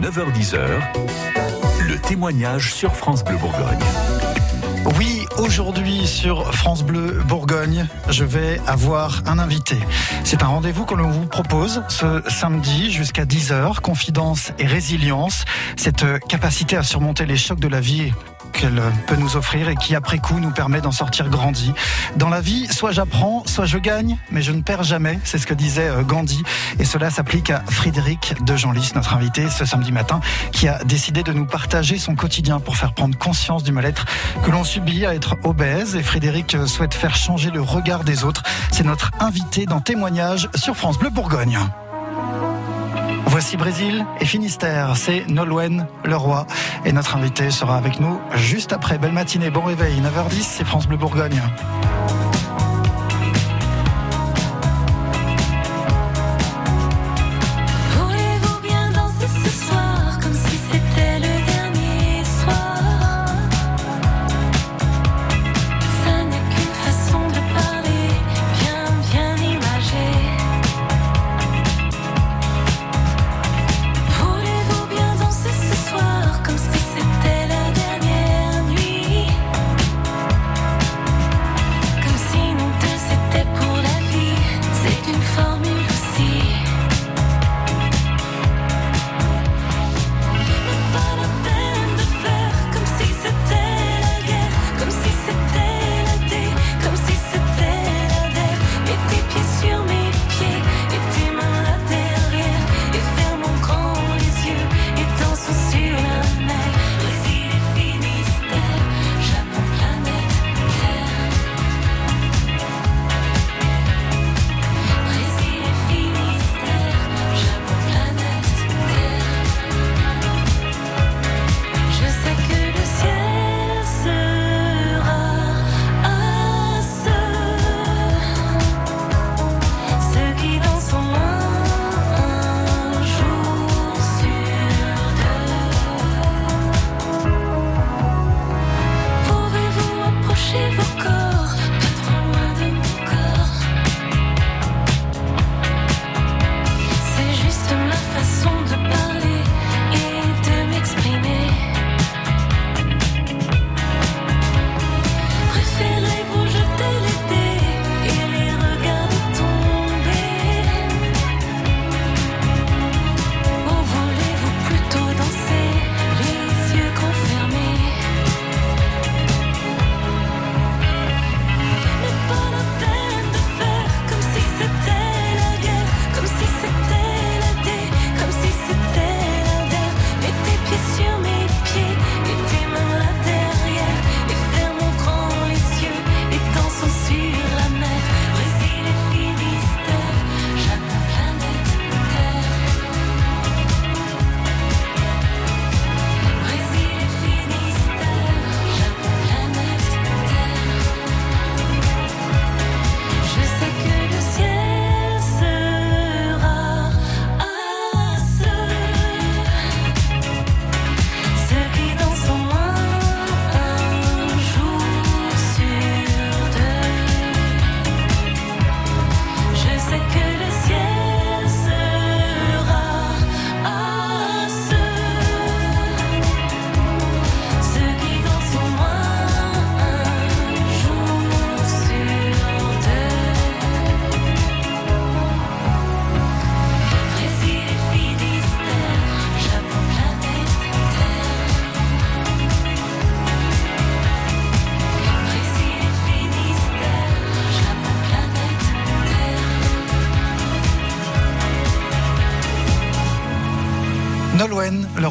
9h10h, le témoignage sur France Bleu Bourgogne. Oui, aujourd'hui sur France Bleu Bourgogne, je vais avoir un invité. C'est un rendez-vous que l'on vous propose ce samedi jusqu'à 10h, confidence et résilience, cette capacité à surmonter les chocs de la vie qu'elle peut nous offrir et qui après coup nous permet d'en sortir grandi. Dans la vie, soit j'apprends, soit je gagne, mais je ne perds jamais, c'est ce que disait euh, Gandhi. Et cela s'applique à Frédéric de Genlis, notre invité ce samedi matin, qui a décidé de nous partager son quotidien pour faire prendre conscience du mal-être que l'on subit à être obèse. Et Frédéric euh, souhaite faire changer le regard des autres. C'est notre invité dans Témoignage sur France Bleu Bourgogne. Voici Brésil et Finistère, c'est Nolwenn Leroy et notre invité sera avec nous juste après. Belle matinée, bon réveil, 9h10, c'est France Bleu Bourgogne.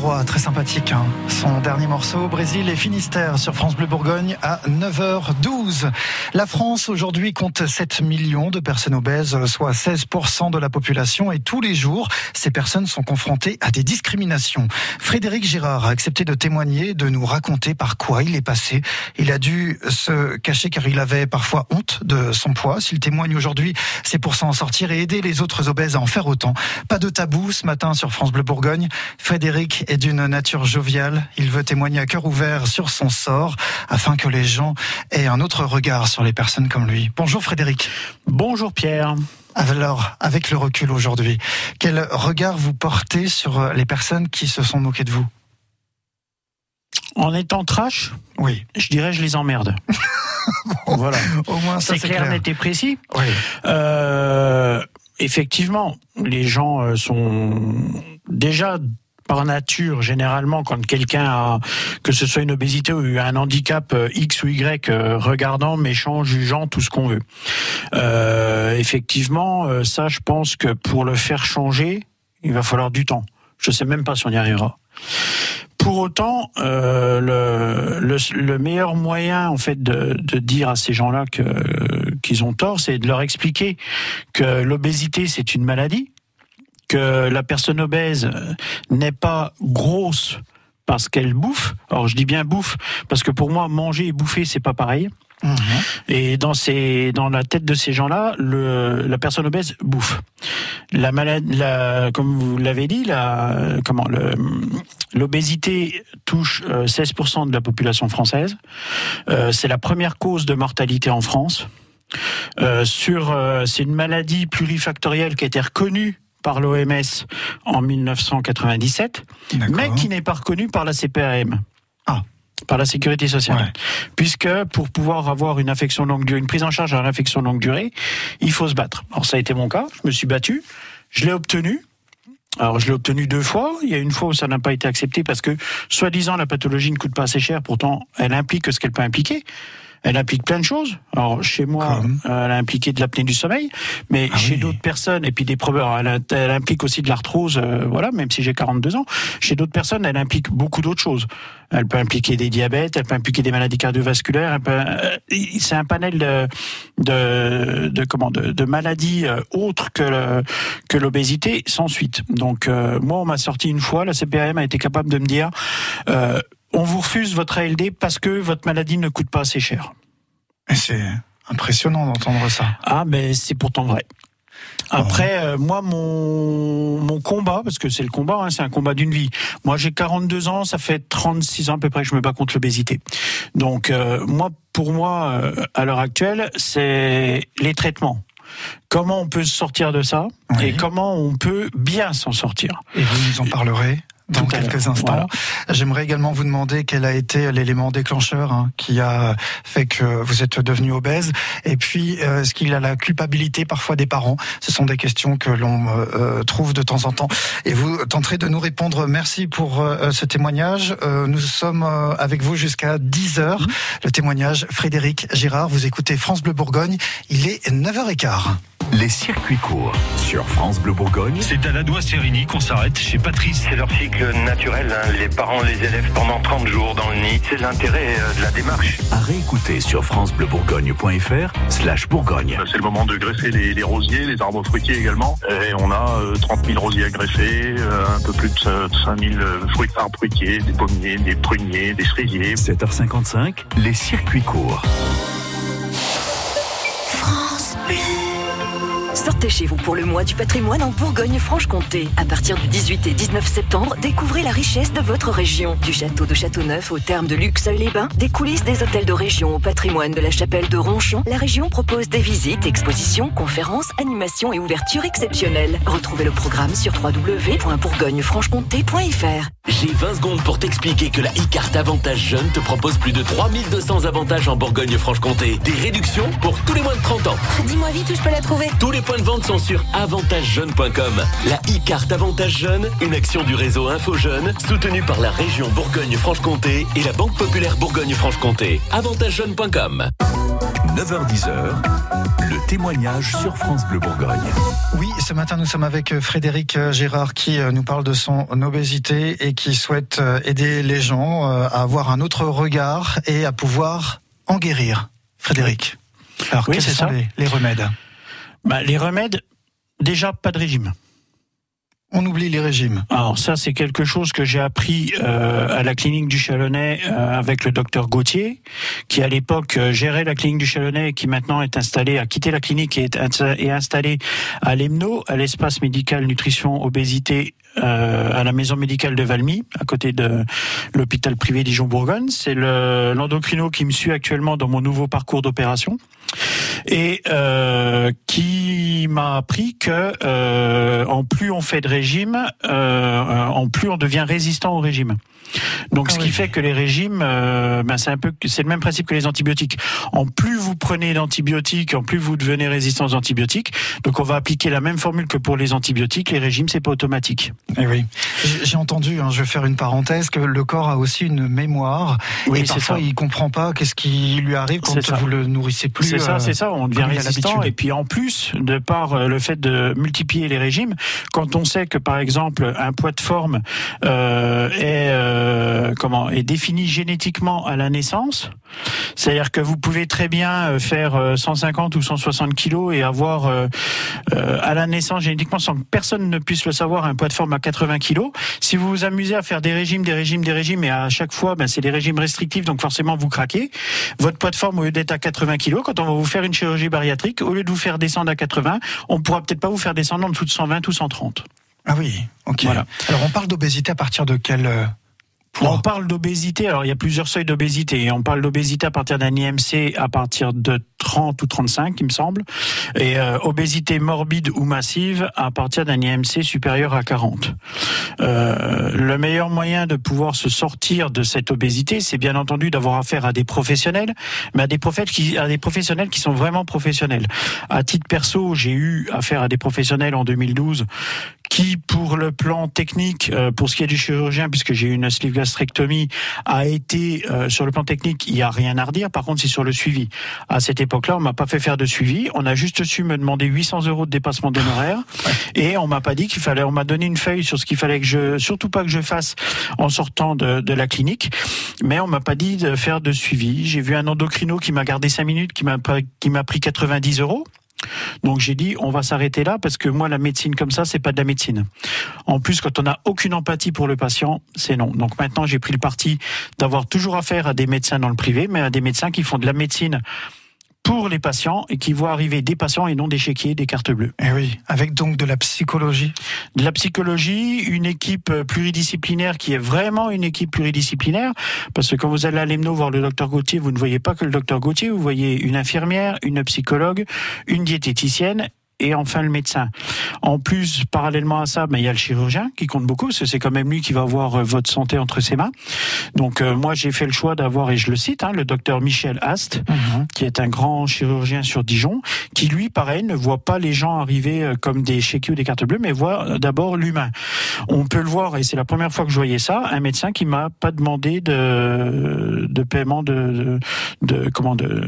Très sympathique. Hein. Son dernier morceau, Brésil et Finistère sur France Bleu Bourgogne à 9h12. La France aujourd'hui compte 7 millions de personnes obèses, soit 16% de la population et tous les jours, ces personnes sont confrontées à des discriminations. Frédéric Girard a accepté de témoigner, de nous raconter par quoi il est passé. Il a dû se cacher car il avait parfois honte de son poids. S'il témoigne aujourd'hui, c'est pour s'en sortir et aider les autres obèses à en faire autant. Pas de tabou ce matin sur France Bleu Bourgogne. Frédéric est d'une nature joviale. Il veut témoigner à cœur ouvert sur son sort afin que les gens aient un autre regard sur les personnes comme lui. Bonjour Frédéric. Bonjour Pierre. Alors, avec le recul aujourd'hui, quel regard vous portez sur les personnes qui se sont moquées de vous? En étant trash, Oui. je dirais je les emmerde. voilà. Au moins, c'est clair, clair. net et précis. Oui. Euh, effectivement, les gens euh, sont déjà par nature, généralement, quand quelqu'un a, que ce soit une obésité ou un handicap euh, X ou Y, euh, regardant, méchant, jugeant, tout ce qu'on veut. Euh, effectivement, euh, ça, je pense que pour le faire changer, il va falloir du temps. Je sais même pas si on y arrivera. Pour autant, euh, le, le, le meilleur moyen en fait de, de dire à ces gens-là que qu'ils ont tort, c'est de leur expliquer que l'obésité c'est une maladie, que la personne obèse euh, n'est pas grosse parce qu'elle bouffe. Alors je dis bien bouffe parce que pour moi manger et bouffer c'est pas pareil. Mhm. Et dans ces, dans la tête de ces gens-là, la personne obèse bouffe. La maladie, la, comme vous l'avez dit, la, comment, le, l'obésité touche euh, 16% de la population française. Euh, c'est la première cause de mortalité en France. Euh, sur, euh, c'est une maladie plurifactorielle qui a été reconnue par l'OMS en 1997, D'accord. mais qui n'est pas reconnue par la CPAM. Ah. Par la sécurité sociale Ouais. puisque pour pouvoir avoir une affection longue durée, une prise en charge à l'infection longue durée, il faut se battre. Alors ça a été mon cas, je me suis battu, je l'ai obtenu. Alors je l'ai obtenu deux fois. Il y a une fois où ça n'a pas été accepté parce que, soi-disant, la pathologie ne coûte pas assez cher. Pourtant, elle implique ce qu'elle peut impliquer. Elle implique plein de choses. Alors chez moi, Comme euh, elle a impliqué de l'apnée du sommeil, mais Ah chez oui. d'autres personnes et puis des problèmes, elle, implique aussi de l'arthrose. euh, voilà, même si j'ai 42 ans, chez d'autres personnes, elle implique beaucoup d'autres choses. Elle peut impliquer des diabètes, elle peut impliquer des maladies cardiovasculaires. euh, C'est un panel de, de, de comment de, de maladies euh, autres que le- que l'obésité sans suite. Donc euh, moi, on m'a sorti une fois, la CPAM a été capable de me dire. On vous refuse votre ALD parce que votre maladie ne coûte pas assez cher. C'est impressionnant d'entendre ça. Ah, mais c'est pourtant vrai. Après, euh, moi, mon, mon combat, parce que c'est le combat, hein, c'est un combat d'une vie. Moi, j'ai 42 ans, ça fait 36 ans à peu près que je me bats contre l'obésité. Donc, euh, moi, pour moi, euh, à l'heure actuelle, c'est les traitements. Comment on peut se sortir de ça Oui. et comment on peut bien s'en sortir. Et vous nous en parlerez dans quelques l'heure. instants. Voilà. J'aimerais également vous demander quel a été l'élément déclencheur hein, qui a fait que vous êtes devenu obèse. Et puis, euh, est-ce qu'il a la culpabilité parfois des parents? Ce sont des questions que l'on euh, euh, trouve de temps en temps. Et vous tenterez de nous répondre. Merci pour euh, ce témoignage. Euh, nous sommes euh, avec vous jusqu'à 10 heures. Le témoignage Frédéric Girard. Vous écoutez France Bleu Bourgogne. Il est 9h15. Les circuits courts sur France Bleu Bourgogne. C'est à la doigt Sérigny qu'on s'arrête chez Patrice. C'est leur cycle naturel. hein. Les parents les élèvent pendant 30 jours dans le nid. C'est l'intérêt euh, de la démarche. À réécouter sur francebleubourgogne.fr slash bourgogne. C'est le moment de greffer les, les rosiers, les arbres fruitiers également. Et on a euh, 30 000 rosiers à greffer, euh, un peu plus de 5 000 fruits arbres fruitiers, des pommiers, des pruniers, des cerisiers. 7h55, les circuits courts. Sortez chez vous pour le mois du patrimoine en Bourgogne-Franche-Comté. À partir du 18 et 19 septembre, découvrez la richesse de votre région. Du château de Châteauneuf au terme de Luxeuil-les-Bains, des coulisses des hôtels de région au patrimoine de la chapelle de Ronchon, la région propose des visites, expositions, conférences, animations et ouvertures exceptionnelles. Retrouvez le programme sur www.bourgogne-franche-comté.fr. J'ai 20 secondes pour t'expliquer que la e-carte Avantage Jeune te propose plus de 3200 avantages en Bourgogne-Franche-Comté. Des réductions pour tous les moins de 30 ans. Dis-moi vite où je peux la trouver. Tous les points de vente sont sur avantagejeune.com. La e-carte Avantage Jeune, une action du réseau Info Jeune, soutenue par la région Bourgogne-Franche-Comté et la Banque Populaire Bourgogne-Franche-Comté. avantagejeune.com. 9h10, le témoignage sur France Bleu Bourgogne. Oui, ce matin nous sommes avec euh, Frédéric euh, Gérard qui euh, nous parle de son obésité et qui souhaite aider les gens à avoir un autre regard et à pouvoir en guérir. Frédéric. Alors Oui, quels c'est sont ça. les, les remèdes? Bah, les remèdes, déjà pas de régime. On oublie les régimes. Alors ça, c'est quelque chose que j'ai appris euh, à la clinique du Chalonnais euh, avec le docteur Gauthier, qui à l'époque euh, gérait la clinique du Chalonnais et qui maintenant est installé, a quitté la clinique et est, insta- est installé à l'EMNO, à l'espace médical nutrition obésité à la maison médicale de Valmy, à côté de l'hôpital privé Dijon-Bourgogne. C'est l'endocrino qui me suit actuellement dans mon nouveau parcours d'opération et euh, qui m'a appris que euh, en plus on fait de régime, euh, en plus on devient résistant au régime. Donc, ah ce qui fait que les régimes, ben c'est un peu, c'est le même principe que les antibiotiques. En plus vous prenez d'antibiotiques, en plus vous devenez résistant aux antibiotiques. Donc, on va appliquer la même formule que pour les antibiotiques. Les régimes, c'est pas automatique. Eh oui, j'ai entendu. Hein, je vais faire une parenthèse que le corps a aussi une mémoire. Oui, et parfois, ça. il comprend pas qu'est-ce qui lui arrive quand vous le nourrissez plus. C'est ça, euh, c'est ça. On devient résistant. Et puis, en plus, de par euh, le fait de multiplier les régimes, quand on sait que par exemple un poids de forme euh, est euh, comment est défini génétiquement à la naissance. C'est-à-dire que vous pouvez très bien faire 150 euh, ou 160 kilos et avoir à la naissance génétiquement sans que personne ne puisse le savoir un poids de forme à 80 kilos. Si vous vous amusez à faire des régimes, des régimes, des régimes et à chaque fois, ben, c'est des régimes restrictifs, donc forcément vous craquez. Votre poids de forme au lieu d'être à 80 kilos, quand on va vous faire une chirurgie bariatrique, au lieu de vous faire descendre à 80, on pourra peut-être pas vous faire descendre en dessous de 120 ou 130. Ah oui, ok. Voilà. Alors on parle d'obésité à partir de quel on parle d'obésité, alors il y a plusieurs seuils d'obésité. On parle d'obésité à partir d'un IMC à partir de 30 ou 35, il me semble, et euh, obésité morbide ou massive à partir d'un IMC supérieur à 40. Euh, le meilleur moyen de pouvoir se sortir de cette obésité, c'est bien entendu d'avoir affaire à des professionnels, mais à des, à des professionnels qui sont vraiment professionnels. À titre perso, j'ai eu affaire à des professionnels en 2012 qui, pour le plan technique, euh, pour ce qui est du chirurgien, puisque j'ai eu une sleeve gastrectomie, a été euh, sur le plan technique, il n'y a rien à redire. Par contre, c'est sur le suivi. À cette époque-là, on m'a pas fait faire de suivi. On a juste su me demander 800 euros de dépassement d'honoraires, et on m'a pas dit qu'il fallait. On m'a donné une feuille sur ce qu'il fallait que je, surtout pas que je fasse en sortant de, de la clinique, mais on m'a pas dit de faire de suivi. J'ai vu un endocrino qui m'a gardé 5 minutes, qui m'a qui m'a pris 90 euros. Donc j'ai dit on va s'arrêter là parce que moi la médecine comme ça c'est pas de la médecine. En plus quand on n'a aucune empathie pour le patient, c'est non. Donc maintenant j'ai pris le parti d'avoir toujours affaire à des médecins dans le privé mais à des médecins qui font de la médecine pour les patients et qui voient arriver des patients et non des chéquiers, des cartes bleues. Et eh oui, avec donc de la psychologie. De la psychologie, une équipe pluridisciplinaire qui est vraiment une équipe pluridisciplinaire, parce que quand vous allez à l'EMNO voir le docteur Gauthier, vous ne voyez pas que le docteur Gauthier, vous voyez une infirmière, une psychologue, une diététicienne et enfin le médecin. En plus, parallèlement à ça, ben, il y a le chirurgien qui compte beaucoup, parce que c'est quand même lui qui va avoir euh, votre santé entre ses mains. Donc euh, moi, j'ai fait le choix d'avoir, et je le cite, hein, le docteur Michel Ast, mhm. qui est un grand chirurgien sur Dijon, qui lui, pareil, ne voit pas les gens arriver euh, comme des chéquiers ou des cartes bleues, mais voit d'abord l'humain. On peut le voir, et c'est la première fois que je voyais ça, un médecin qui m'a pas demandé de, de paiement de, de, de comment de,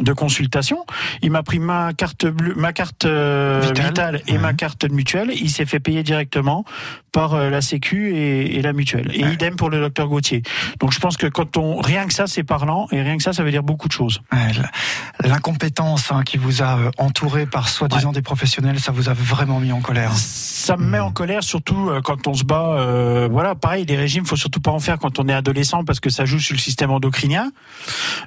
de consultation. Il m'a pris ma carte bleue, ma carte euh, Vital. et ma carte de mutuelle, il s'est fait payer directement par euh, la Sécu et, la mutuelle. Et idem pour le docteur Gauthier. Donc je pense que quand on rien que ça c'est parlant et rien que ça ça veut dire beaucoup de choses. L'incompétence hein, qui vous a euh, entouré par soi-disant des professionnels, ça vous a vraiment mis en colère. Ça me met en colère surtout quand on se bat. voilà, pareil, les régimes, faut surtout pas en faire quand on est adolescent parce que ça joue sur le système endocrinien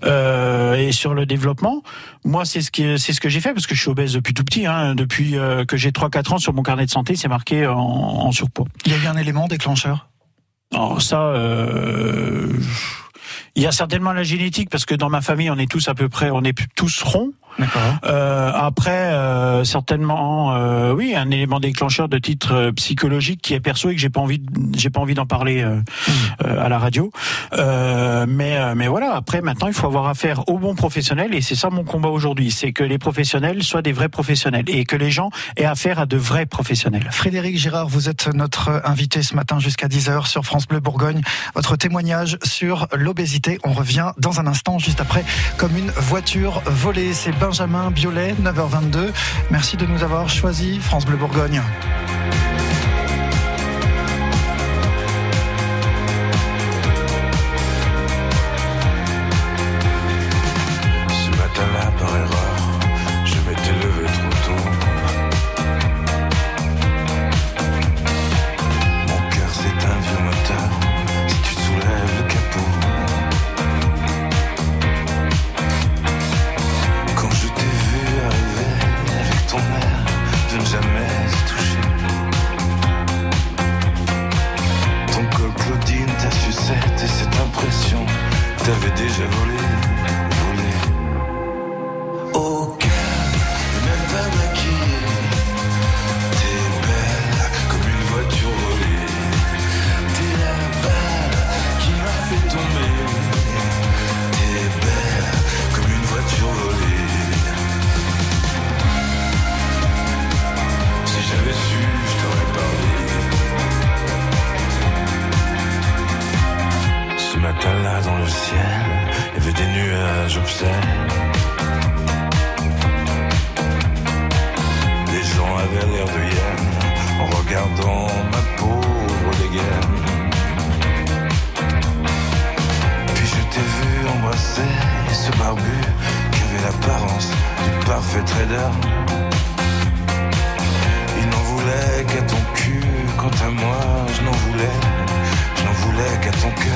et sur le développement. Moi, c'est ce que c'est ce que j'ai fait parce que je suis obèse depuis tout petit. Hein, depuis euh, que j'ai 3-4 ans sur mon carnet de santé, c'est marqué en, surpoids. Il y a eu un élément déclencheur? Alors ça, euh, il y a certainement la génétique parce que dans ma famille, on est tous à peu près, on est tous ronds. Euh, après, euh, certainement, euh, oui, un élément déclencheur de titre euh, psychologique qui est perso et que j'ai pas envie, j'ai pas envie d'en parler euh, mmh. à la radio. mais, mais voilà. Après, maintenant, il faut avoir affaire aux bons professionnels et c'est ça mon combat aujourd'hui, c'est que les professionnels soient des vrais professionnels et que les gens aient affaire à de vrais professionnels. Frédéric Girard, vous êtes notre invité ce matin jusqu'à 10h sur France Bleu Bourgogne. Votre témoignage sur l'obésité. On revient dans un instant, juste après, comme une voiture volée. C'est Benjamin Biolay, 9h22. Merci de nous avoir choisi France Bleu Bourgogne. Parfait trader. Il n'en voulait qu'à ton cul, quant à moi, je n'en voulais, je n'en voulais qu'à ton cœur.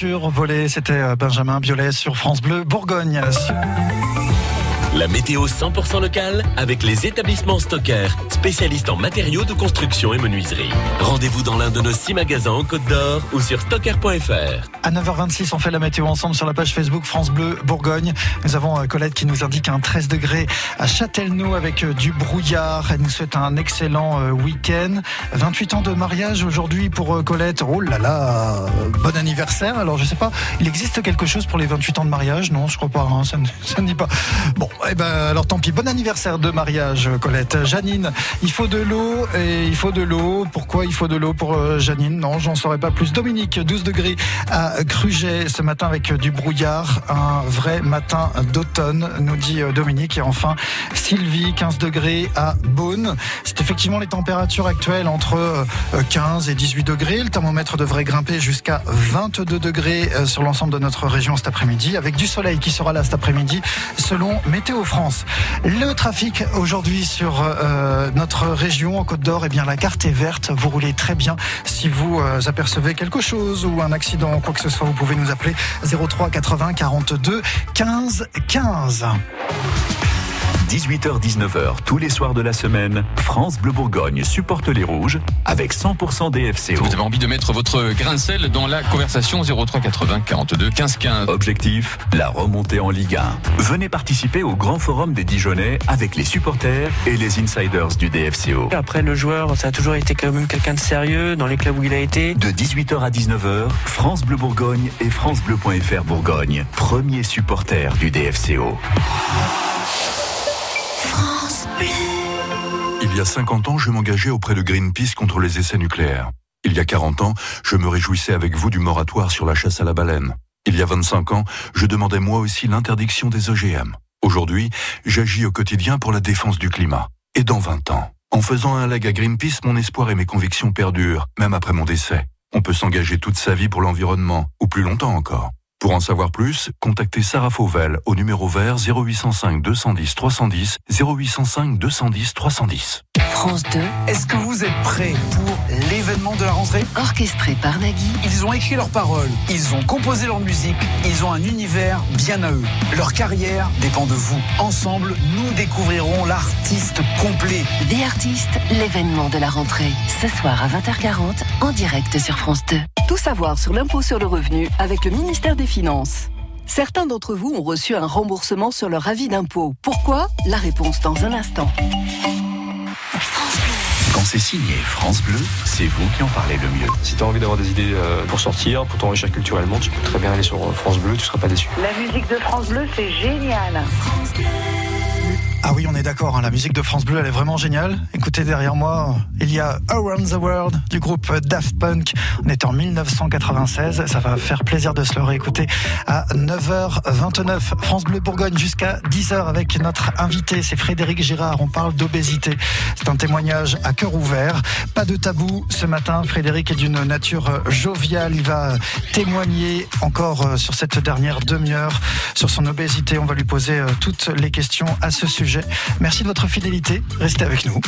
Comme une voiture volée, c'était euh, Benjamin Biolay sur France Bleu Bourgogne. La météo 100% locale avec les établissements Stocker, spécialistes en matériaux de construction et menuiserie. Rendez-vous dans l'un de nos six magasins en Côte d'Or ou sur stocker.fr. À 9h26, on fait la météo ensemble sur la page Facebook France Bleu Bourgogne. Nous avons euh, Colette qui nous indique un 13 degrés à Châtellenoux avec euh, du brouillard. Elle nous souhaite un excellent euh, week-end. 28 ans de mariage aujourd'hui pour Colette. Oh là là, bon anniversaire. Alors je sais pas, il existe quelque chose pour les 28 ans de mariage? Non, je crois pas. hein, ça, ne, ça ne dit pas. Bon, eh ben alors tant pis. Bon anniversaire de mariage, Colette. Janine, il faut de l'eau et il faut de l'eau. Pourquoi il faut de l'eau pour euh, Janine? Non, j'en saurais pas plus. Dominique, 12 degrés à Cruget ce matin avec du brouillard. Un vrai matin d'automne, nous dit euh, Dominique. Et enfin, Sylvie, 15 degrés à Beaune. C'est effectivement les températures actuelles entre euh, 15 et 18 degrés. Le thermomètre devrait grimper jusqu'à 22 degrés euh, sur l'ensemble de notre région cet après-midi, avec du soleil qui sera là cet après-midi, selon Météo France. Le trafic aujourd'hui sur euh, notre région en Côte d'Or, eh bien la carte est verte. Vous roulez très bien. Si vous euh, apercevez quelque chose ou un accident ou quoi que ce soit, vous pouvez nous appeler 03 80 42 15 15. 18h-19h, tous les soirs de la semaine, France Bleu Bourgogne supporte les rouges avec 100% DFCO. Vous avez envie de mettre votre grain de sel dans la conversation 03 80 42 15 15. Objectif, la remontée en Ligue 1. Venez participer au grand forum des Dijonais avec les supporters et les insiders du DFCO. Après, le joueur, ça a toujours été quand même quelqu'un de sérieux dans les clubs où il a été. De 18h à 19h, France Bleu Bourgogne et francebleu.fr Bourgogne, premier supporter du DFCO. Il y a 50 ans, je m'engageais auprès de Greenpeace contre les essais nucléaires. Il y a 40 ans, je me réjouissais avec vous du moratoire sur la chasse à la baleine. Il y a 25 ans, je demandais moi aussi l'interdiction des OGM. Aujourd'hui, j'agis au quotidien pour la défense du climat. Et dans 20 ans, en faisant un leg à Greenpeace, mon espoir et mes convictions perdurent, même après mon décès. On peut s'engager toute sa vie pour l'environnement, ou plus longtemps encore. Pour en savoir plus, contactez Sarah Fauvel au numéro vert 0805 210 310 0805 210 310. France 2. Est-ce que vous êtes prêts pour l'événement de la rentrée? Orchestré par Nagui. Ils ont écrit leurs paroles, ils ont composé leur musique, ils ont un univers bien à eux. Leur carrière dépend de vous. Ensemble, nous découvrirons l'artiste complet. Des artistes, l'événement de la rentrée. Ce soir à 20h40, en direct sur France 2. Tout savoir sur l'impôt sur le revenu avec le ministère des Finances. Certains d'entre vous ont reçu un remboursement sur leur avis d'impôt. Pourquoi? La réponse dans un instant. Quand c'est signé France Bleu, c'est vous qui en parlez le mieux. Si tu as envie d'avoir des idées euh, pour sortir, pour t'enrichir culturellement, tu peux très bien aller sur France Bleu, tu seras pas déçu. La musique de France Bleu, c'est génial. Ah oui, on est d'accord, hein, la musique de France Bleu, elle est vraiment géniale. Écoutez, derrière moi, il y a Around the World du groupe Daft Punk. On est en 1996, ça va faire plaisir de se le réécouter à 9h29. France Bleu Bourgogne jusqu'à 10h avec notre invité, c'est Frédéric Girard. On parle d'obésité. C'est un témoignage à cœur ouvert. Pas de tabou ce matin. Frédéric est d'une nature joviale. Il va témoigner encore sur cette dernière demi-heure sur son obésité. On va lui poser toutes les questions à ce sujet. Merci de votre fidélité. Restez avec nous.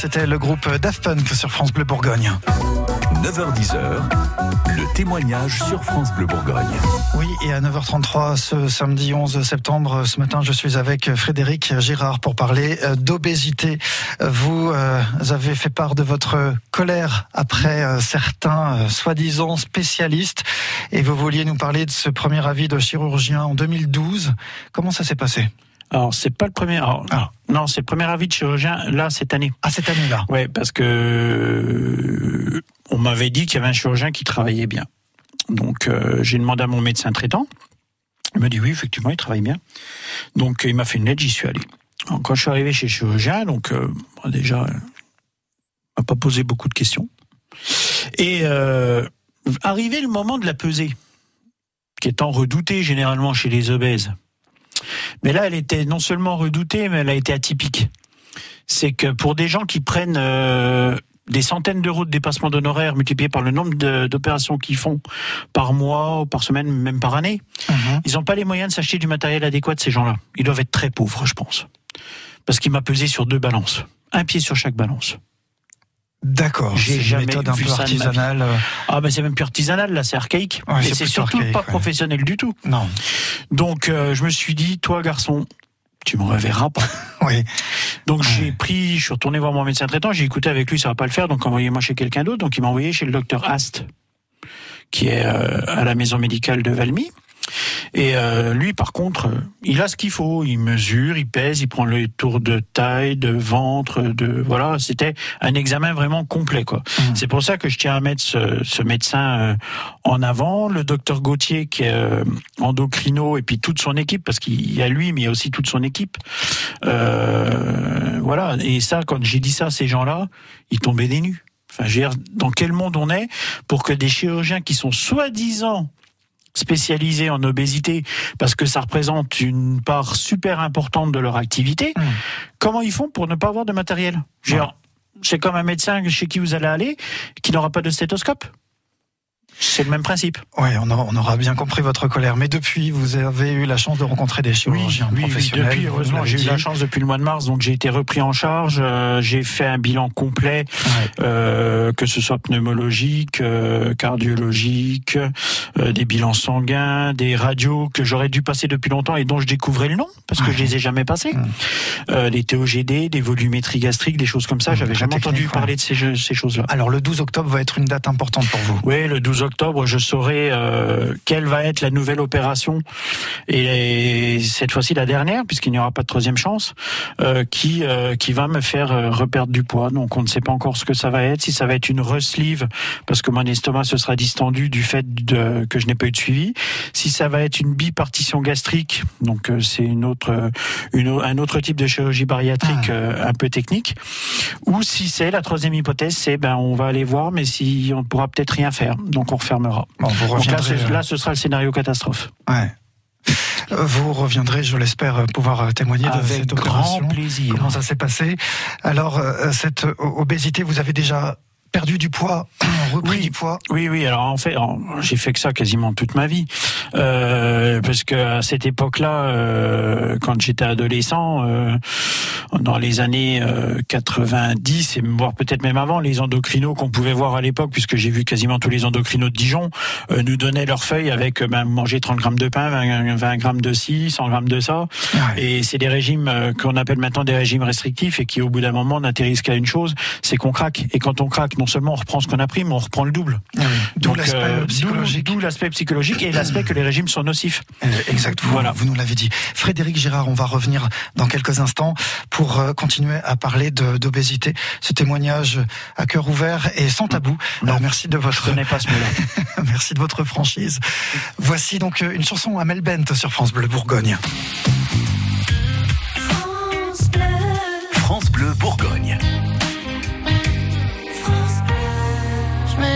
C'était le groupe Daft Punk sur France Bleu Bourgogne. 9h10h, le témoignage sur France Bleu Bourgogne. Oui, et à 9h33 ce samedi 11 septembre, ce matin, je suis avec Frédéric Girard pour parler euh, d'obésité. Vous euh, avez fait part de votre colère après euh, certains euh, soi-disant spécialistes et vous vouliez nous parler de ce premier avis de chirurgien en 2012. Comment ça s'est passé? Alors, c'est pas le premier. alors, Non, c'est le premier avis de chirurgien, là, cette année. Ah, cette année-là Ouais, parce que. euh, on m'avait dit qu'il y avait un chirurgien qui travaillait bien. Donc, euh, j'ai demandé à mon médecin traitant. Il m'a dit oui, effectivement, il travaille bien. Donc, il m'a fait une lettre, j'y suis allé. Alors, quand je suis arrivé chez le chirurgien, donc, euh, déjà, il m'a pas posé beaucoup de questions. Et euh, arrivé le moment de la pesée, qui étant redoutée généralement chez les obèses. Mais là, elle était non seulement redoutée, mais elle a été atypique. C'est que pour des gens qui prennent euh, des centaines d'euros de dépassement d'honoraires multipliés par le nombre de- d'opérations qu'ils font par mois, ou par semaine, même par année, ils n'ont pas les moyens de s'acheter du matériel adéquat, ces gens-là. Ils doivent être très pauvres, je pense. Parce qu'il m'a pesé sur deux balances. Un pied sur chaque balance. D'accord. J'ai jamais méthode un vu peu artisanale. euh. Ah ben c'est même plus artisanal, là c'est archaïque. Ouais, Et c'est surtout archaïque, pas ouais. professionnel du tout. Non. Donc euh, je me suis dit, toi garçon, tu me reverras pas. Oui. Donc j'ai pris, je suis retourné voir mon médecin traitant, j'ai écouté avec lui, ça va pas le faire, donc envoyez-moi chez quelqu'un d'autre. Donc il m'a envoyé chez le docteur Ast, qui est euh, à la maison médicale de Valmy. Et euh, lui, par contre, euh, il a ce qu'il faut. Il mesure, il pèse, il prend les tours de taille, de ventre, de voilà. C'était un examen vraiment complet, quoi. C'est pour ça que je tiens à mettre ce, ce médecin euh, en avant, le docteur Gauthier qui est euh, endocrino et puis toute son équipe, parce qu'il y a lui, mais il y a aussi toute son équipe. Voilà. Et ça, quand j'ai dit ça à ces gens-là, ils tombaient des nues. Enfin, je veux dire, dans quel monde on est pour que des chirurgiens qui sont soi-disant spécialisés en obésité parce que ça représente une part super importante de leur activité, comment ils font pour ne pas avoir de matériel? Dire, C'est comme un médecin chez qui vous allez aller qui n'aura pas de stéthoscope? C'est le même principe. Oui, on, aura- on aura bien compris votre colère. Mais depuis, vous avez eu la chance de rencontrer des chirurgiens Oui, oui, professionnels. depuis, vous heureusement, j'ai eu la chance depuis le mois de mars, donc j'ai été repris en charge. euh, j'ai fait un bilan complet, euh, que ce soit pneumologique, euh, cardiologique, euh, des bilans sanguins, des radios que j'aurais dû passer depuis longtemps et dont je découvrais le nom parce que je les ai jamais passés. Euh, des TOGD, des volumétries gastriques, des choses comme ça. J'avais jamais entendu parler ouais. de ces, ces choses-là. Alors, le 12 octobre va être une date importante pour vous. Oui, le 12 octobre, je saurai euh, quelle va être la nouvelle opération. Et cette fois-ci la dernière, puisqu'il n'y aura pas de troisième chance, euh, qui euh, qui va me faire reperdre du poids. Donc on ne sait pas encore ce que ça va être, si ça va être une resleeve parce que mon estomac se sera distendu du fait de, que je n'ai pas eu de suivi, si ça va être une bipartition gastrique, donc c'est une autre une, un autre type de chirurgie bariatrique euh, un peu technique, ou si c'est la troisième hypothèse, c'est ben on va aller voir, mais si on pourra peut-être rien faire, donc on refermera. Bon, vous Donc là, reviendrez, ce- euh, là, ce sera le scénario catastrophe. Ouais. Euh, Vous reviendrez, je l'espère, euh, pouvoir témoigner de Avec cette grand opération. plaisir. Comment ça s'est passé? Alors, cette obésité, vous avez déjà perdu du poids, repris du poids Oui, oui. Alors en fait, j'ai fait que ça quasiment toute ma vie, Euh, parce que à cette époque-là, euh, quand j'étais adolescent, euh, dans les années euh, 90 et voire peut-être même avant, les endocrinos qu'on pouvait voir à l'époque, puisque j'ai vu quasiment tous les endocrinos de Dijon, nous donnaient leurs feuilles avec ben, manger 30 grammes de pain, 20, 20 grammes de ci, 100 grammes de ça. Et c'est des régimes qu'on appelle maintenant des régimes restrictifs et qui, au bout d'un moment, n'atterrissent qu'à une chose, c'est qu'on craque. Et quand on craque, non seulement on reprend ce qu'on a pris, mais on reprend le double. D'où Donc, l'aspect euh, psychologique. D'où d'où l'aspect psychologique et l'aspect que les régimes sont nocifs. Euh, Exact, vous, vous nous l'avez dit. Frédéric Girard, on va revenir dans quelques instants pour euh, continuer à parler d'obésité. Ce témoignage à cœur ouvert et sans tabou. Alors merci de votre. Je pas ce mot-là. merci de votre franchise. Voici donc une chanson à Mel Bent sur France Bleu Bourgogne. France Bleu Bourgogne.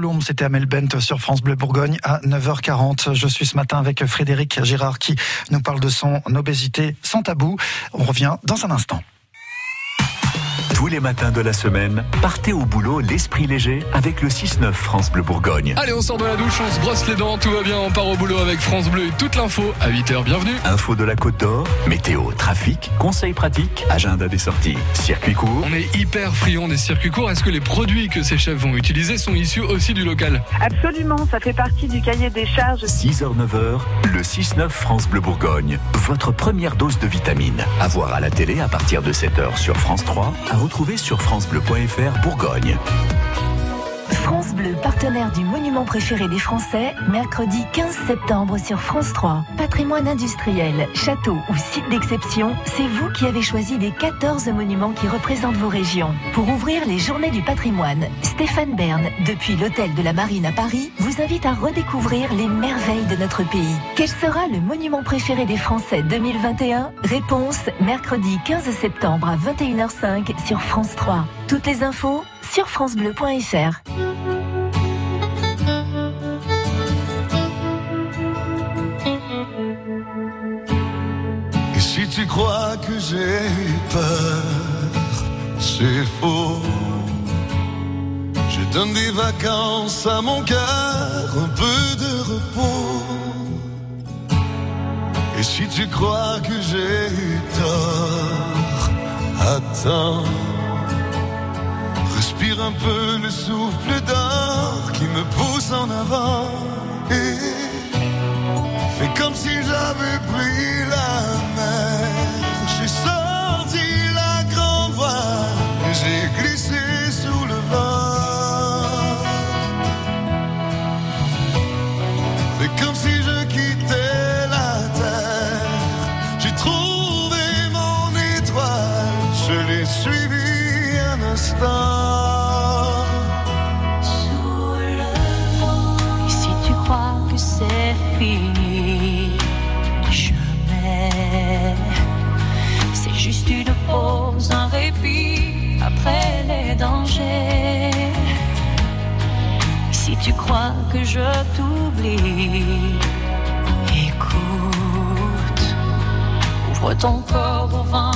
Colombes, c'était Amel Bent sur France Bleu Bourgogne à 9h40. Je suis ce matin avec Frédéric Girard qui nous parle de son obésité sans tabou. On revient dans un instant. Tous les matins de la semaine, partez au boulot l'esprit léger avec le 6-9 France Bleu Bourgogne. Allez, on sort de la douche, on se brosse les dents, tout va bien, on part au boulot avec France Bleu et toute l'info à 8h. Bienvenue. Info de la Côte d'Or, météo, trafic, conseils pratiques, agenda des sorties, circuit court. On est hyper friand des circuits courts. Est-ce que les produits que ces chefs vont utiliser sont issus aussi du local? Absolument, ça fait partie du cahier des charges. 6h, 9h, le 6-9 France Bleu Bourgogne. Votre première dose de vitamines. À voir à la télé à partir de 7h sur France 3, à retrouver sur FranceBleu.fr Bourgogne. France Bleu, partenaire du monument préféré des Français, mercredi 15 septembre sur France 3. Patrimoine industriel, château ou site d'exception, c'est vous qui avez choisi les 14 monuments qui représentent vos régions. Pour ouvrir les journées du patrimoine, Stéphane Bern, depuis l'hôtel de la Marine à Paris, vous invite à redécouvrir les merveilles de notre pays. Quel sera le monument préféré des Français 2021 Réponse mercredi 15 septembre à 21h05 sur France 3. Toutes les infos sur francebleu.fr. Et si tu crois que j'ai eu peur, c'est faux. Je donne des vacances à mon cœur, un peu de repos. Et si tu crois que j'ai eu tort, attends. Un peu le souffle d'or qui me pousse en avant. Et fais comme si j'avais pris la après les dangers. Si tu crois que je t'oublie, écoute. Ouvre ton corps au vent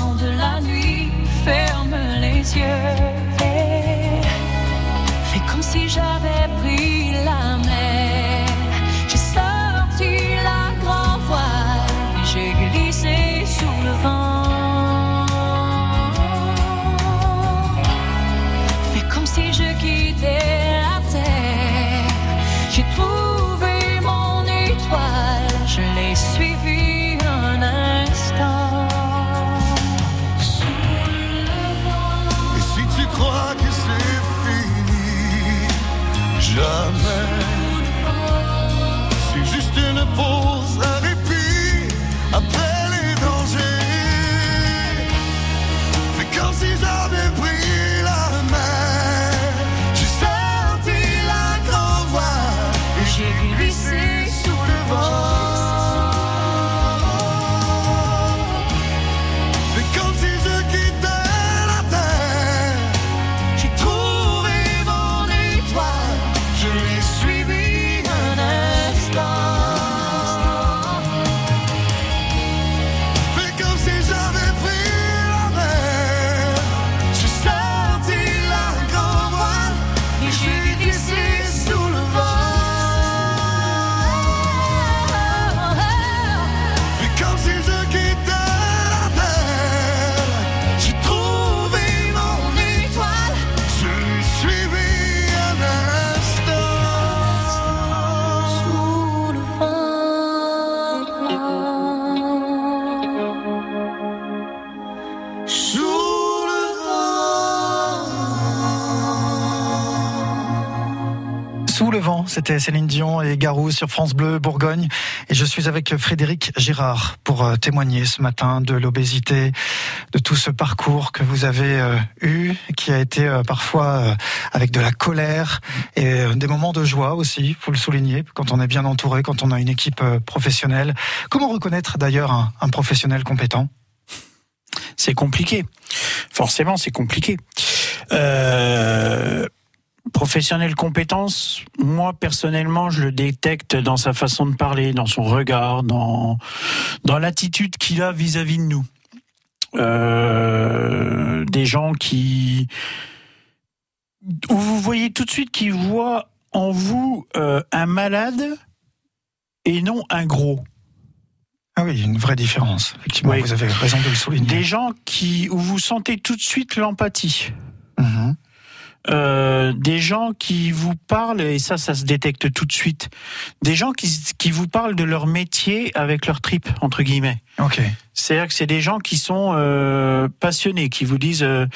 c'était Céline Dion et Garou sur France Bleu Bourgogne. Et je suis avec Frédéric Girard pour euh, témoigner ce matin de l'obésité, de tout ce parcours que vous avez euh, eu, qui a été euh, parfois avec de la colère et des moments de joie aussi, faut le souligner, quand on est bien entouré, quand on a une équipe professionnelle. Comment reconnaître d'ailleurs un, un professionnel compétent? C'est compliqué. Forcément, c'est compliqué. Euh, professionnel compétence, moi personnellement, je le détecte dans sa façon de parler, dans son regard, dans dans l'attitude qu'il a vis-à-vis de nous. Euh, des gens qui où vous voyez tout de suite qu'ils voient en vous euh, un malade et non un gros. Ah oui, une vraie différence. Effectivement, Oui. vous avez raison de le souligner. Des gens qui où vous sentez tout de suite l'empathie. Euh, des gens qui vous parlent, et ça, ça se détecte tout de suite, des gens qui, qui vous parlent de leur métier avec leur trip, entre guillemets. C'est-à-dire que c'est des gens qui sont euh, passionnés, qui vous disent euh,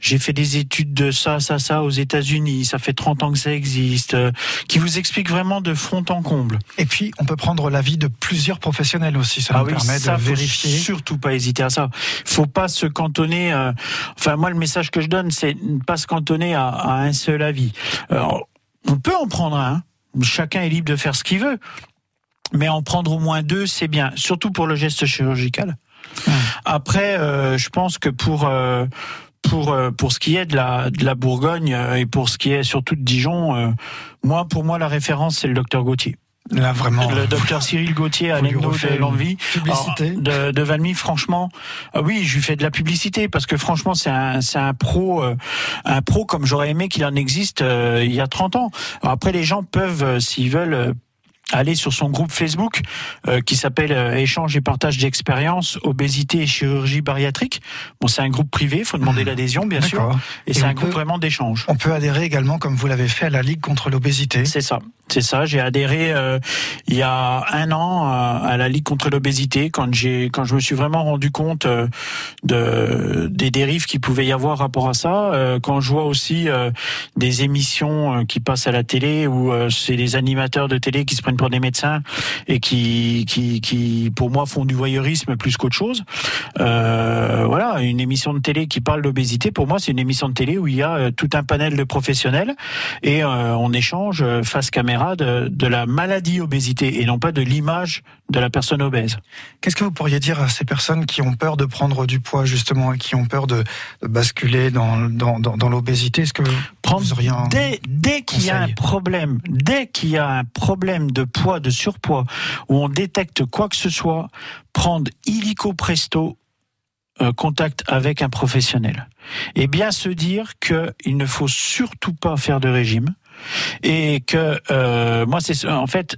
j'ai fait des études de ça, ça, ça aux États-Unis, ça fait 30 ans que ça existe, euh, qui vous expliquent vraiment de front en comble. Et puis, on peut prendre l'avis de plusieurs professionnels aussi. Ça Ah nous oui, permet ça, de faut vérifier. Surtout pas hésiter à ça. Faut pas se cantonner. euh, enfin, moi, le message que je donne, c'est ne pas se cantonner à, à un seul avis. Alors, on peut en prendre un. Chacun est libre de faire ce qu'il veut. Mais en prendre au moins deux, c'est bien. Surtout pour le geste chirurgical. Après, euh, je pense que pour euh, pour euh, pour ce qui est de la de la Bourgogne et pour ce qui est surtout de Dijon, euh, moi pour moi la référence c'est le docteur Gauthier. Là, vraiment. Le docteur Cyril Gauthier à de l'Envie. de, de Valmy, franchement, oui, je lui fais de la publicité parce que franchement, c'est un, c'est un pro, un pro comme j'aurais aimé qu'il en existe euh, il y a 30 ans. Alors après, les gens peuvent, s'ils veulent, aller sur son groupe Facebook euh, qui s'appelle euh, Échange et partage d'expériences, obésité et chirurgie bariatrique. Bon, c'est un groupe privé, il faut demander l'adhésion, bien sûr. Et, Et c'est un groupe vraiment d'échange. On peut adhérer également, comme vous l'avez fait, à la Ligue contre l'obésité. C'est ça. C'est ça. J'ai adhéré euh, il y a un an à, la Ligue contre l'obésité quand j'ai quand je me suis vraiment rendu compte de des dérives qui pouvait y avoir rapport à ça. Quand je vois aussi des émissions qui passent à la télé où c'est des animateurs de télé qui se prennent pour des médecins et qui qui qui pour moi font du voyeurisme plus qu'autre chose. Euh, voilà, une émission de télé qui parle d'obésité. Pour moi, c'est une émission de télé où il y a euh, tout un panel de professionnels et euh, on échange face caméra de, la maladie obésité et non pas de l'image de la personne obèse. Qu'est-ce que vous pourriez dire à ces personnes qui ont peur de prendre du poids, justement, et qui ont peur de, basculer dans, dans, dans, l'obésité? Est-ce que un... Dès, dès qu'il y a un problème, dès qu'il y a un problème de poids, de surpoids, où on détecte quoi que ce soit, prendre illico presto euh, contact avec un professionnel. Et bien se dire qu'il ne faut surtout pas faire de régime et que euh, moi c'est en fait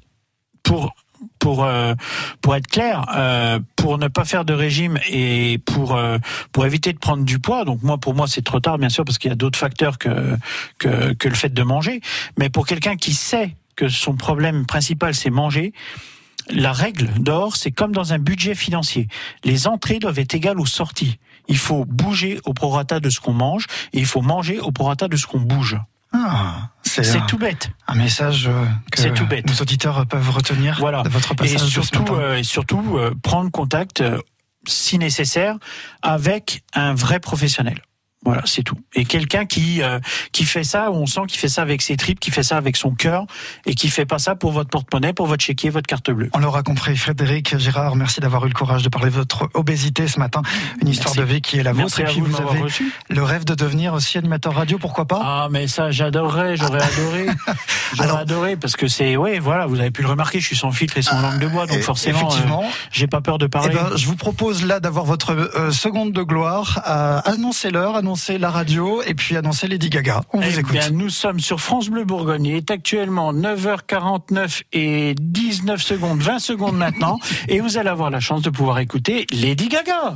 pour pour euh, pour être clair, euh, pour ne pas faire de régime et pour euh, pour éviter de prendre du poids. Donc moi, pour moi, c'est trop tard, bien sûr, parce qu'il y a d'autres facteurs que que que le fait de manger. Mais pour quelqu'un qui sait que son problème principal c'est manger. La règle d'or, c'est comme dans un budget financier. Les entrées doivent être égales aux sorties. Il faut bouger au prorata de ce qu'on mange et il faut manger au prorata de ce qu'on bouge. Ah, c'est tout bête. un message euh, que C'est tout bête. nos auditeurs peuvent retenir Voilà. de votre Et passage de ce surtout, matin. euh, et surtout euh, prendre contact, euh, si nécessaire, avec un vrai professionnel. Voilà, c'est tout. Et quelqu'un qui euh, qui fait ça, on sent qu'il fait ça avec ses tripes, qui fait ça avec son cœur, et qui fait pas ça pour votre porte-monnaie, pour votre chéquier, votre carte bleue. On l'aura compris, Frédéric Girard, merci d'avoir eu le courage de parler de votre obésité ce matin. Une histoire Merci. de vie qui est la Merci vôtre. Et puis vous vous avez reçu. le rêve de devenir aussi animateur radio, pourquoi pas? Ah, mais ça, j'adorerais, j'aurais adoré. J'aurais Alors- adoré, parce que c'est, ouais, voilà, vous avez pu le remarquer, je suis sans filtre et sans langue de bois, donc forcément, effectivement. euh, j'ai pas peur de Eh parler. ben, je vous propose là d'avoir votre euh, seconde de gloire. Euh, annoncer l'heure, annoncer la radio et puis annoncer Lady Gaga. On vous Eh écoute. bien, nous sommes sur France Bleu Bourgogne. Il est actuellement 9h49 et 19 secondes, 20 secondes maintenant. et vous allez avoir la chance de pouvoir écouter Lady Gaga.